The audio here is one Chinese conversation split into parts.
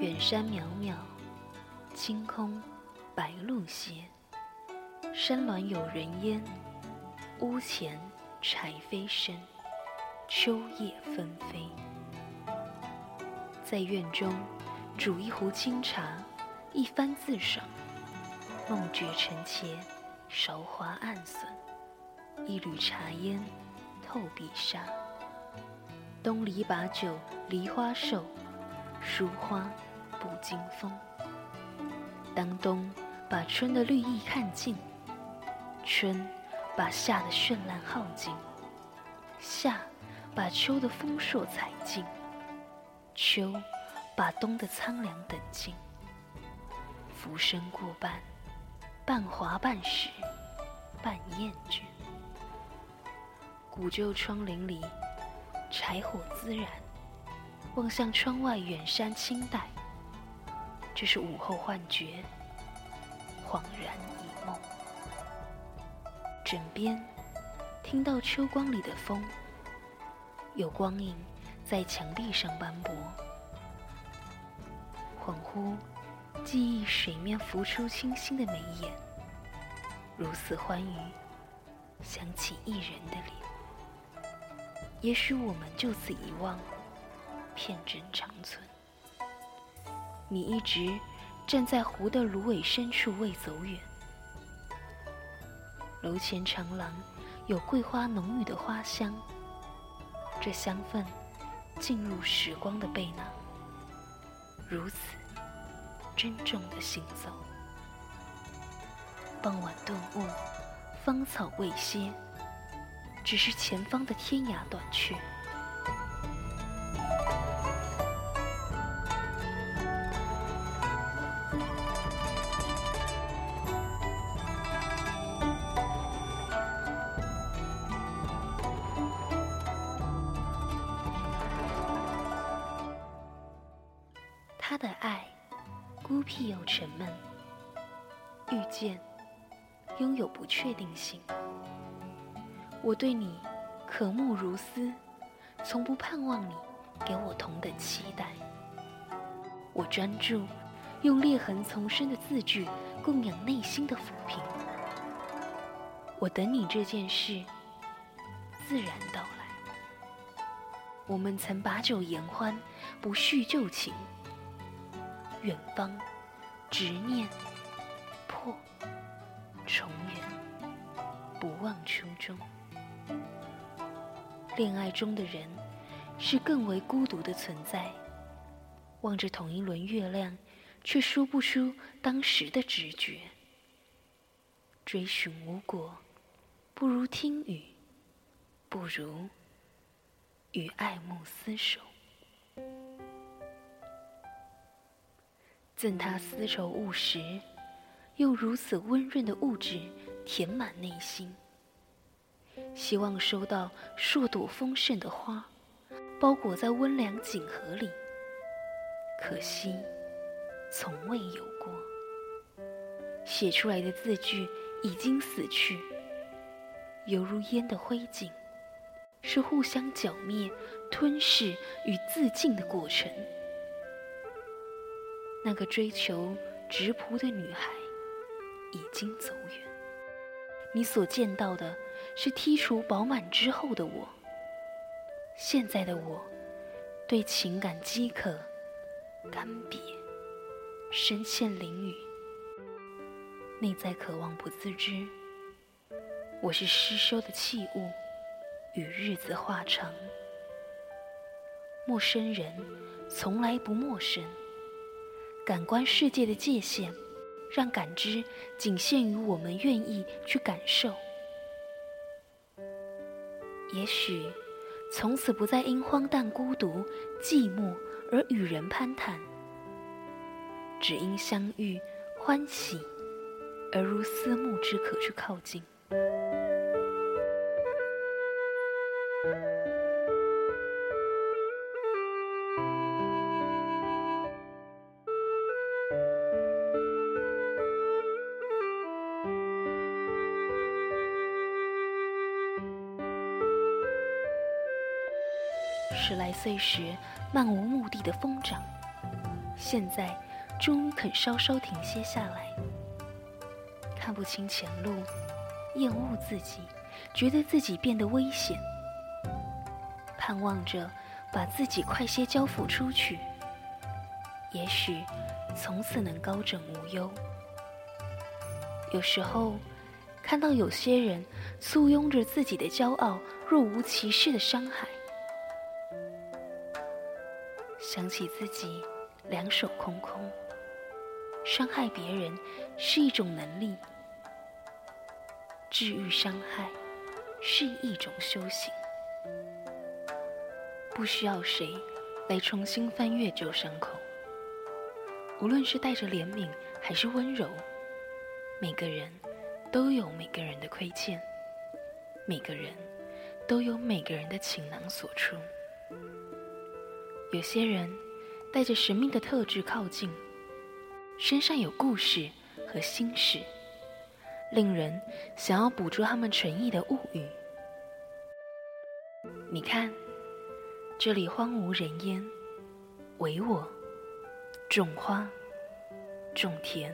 远山渺渺，清空白鹭歇。山峦有人烟，屋前柴扉深。秋叶纷飞，在院中煮一壶清茶，一番自赏。梦觉成茄，韶华暗损。一缕茶烟透碧纱。东篱把酒梨花瘦，疏花不经风。当冬把春的绿意看尽，春把夏的绚烂耗尽，夏。把秋的丰硕采尽，秋把冬的苍凉等尽。浮生过半，半华半实，半厌倦。古旧窗棂里，柴火滋燃，望向窗外远山青黛。这是午后幻觉，恍然一梦。枕边听到秋光里的风。有光影在墙壁上斑驳，恍惚记忆水面浮出清新的眉眼，如此欢愉，想起一人的脸，也许我们就此遗忘，片真长存。你一直站在湖的芦苇深处未走远，楼前长廊有桂花浓郁的花香。这香氛进入时光的背囊，如此珍重的行走。傍晚顿悟，芳草未歇，只是前方的天涯短缺。的爱，孤僻又沉闷。遇见，拥有不确定性。我对你渴慕如斯，从不盼望你给我同等期待。我专注，用裂痕丛生的字句供养内心的抚平。我等你这件事，自然到来。我们曾把酒言欢，不叙旧情。远方，执念破，重圆，不忘初衷。恋爱中的人是更为孤独的存在，望着同一轮月亮，却说不出当时的直觉。追寻无果，不如听雨，不如与爱慕厮守。赠他丝绸物实，用如此温润的物质填满内心。希望收到数朵丰盛的花，包裹在温良锦盒里。可惜，从未有过。写出来的字句已经死去，犹如烟的灰烬，是互相剿灭、吞噬与自尽的过程。那个追求直朴的女孩已经走远，你所见到的是剔除饱满之后的我。现在的我，对情感饥渴、干瘪、深陷囹圄，内在渴望不自知。我是失收的器物，与日子化成。陌生人从来不陌生。感官世界的界限，让感知仅限于我们愿意去感受。也许，从此不再因荒诞、孤独、寂寞而与人攀谈，只因相遇欢喜，而如思慕之可去靠近。十来岁时，漫无目的的疯长，现在终于肯稍稍停歇下来，看不清前路，厌恶自己，觉得自己变得危险，盼望着把自己快些交付出去，也许从此能高枕无忧。有时候，看到有些人簇拥着自己的骄傲，若无其事的伤害。想起自己两手空空，伤害别人是一种能力，治愈伤害是一种修行，不需要谁来重新翻阅旧伤口。无论是带着怜悯还是温柔，每个人都有每个人的亏欠，每个人都有每个人的情囊所出。有些人带着神秘的特质靠近，身上有故事和心事，令人想要捕捉他们诚意的物语。你看，这里荒无人烟，唯我种花、种田、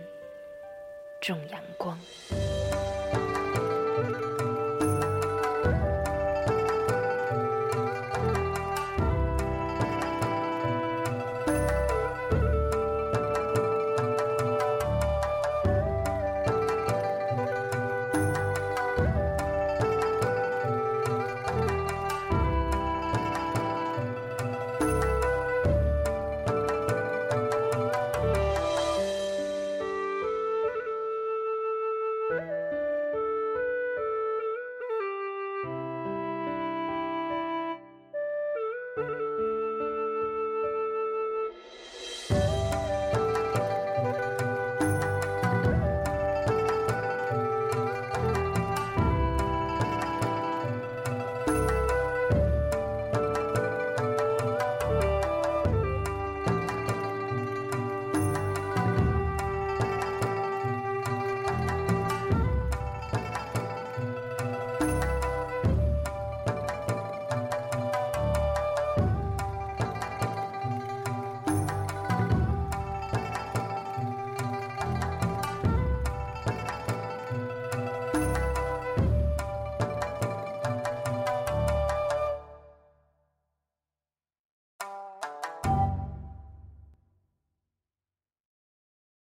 种阳光。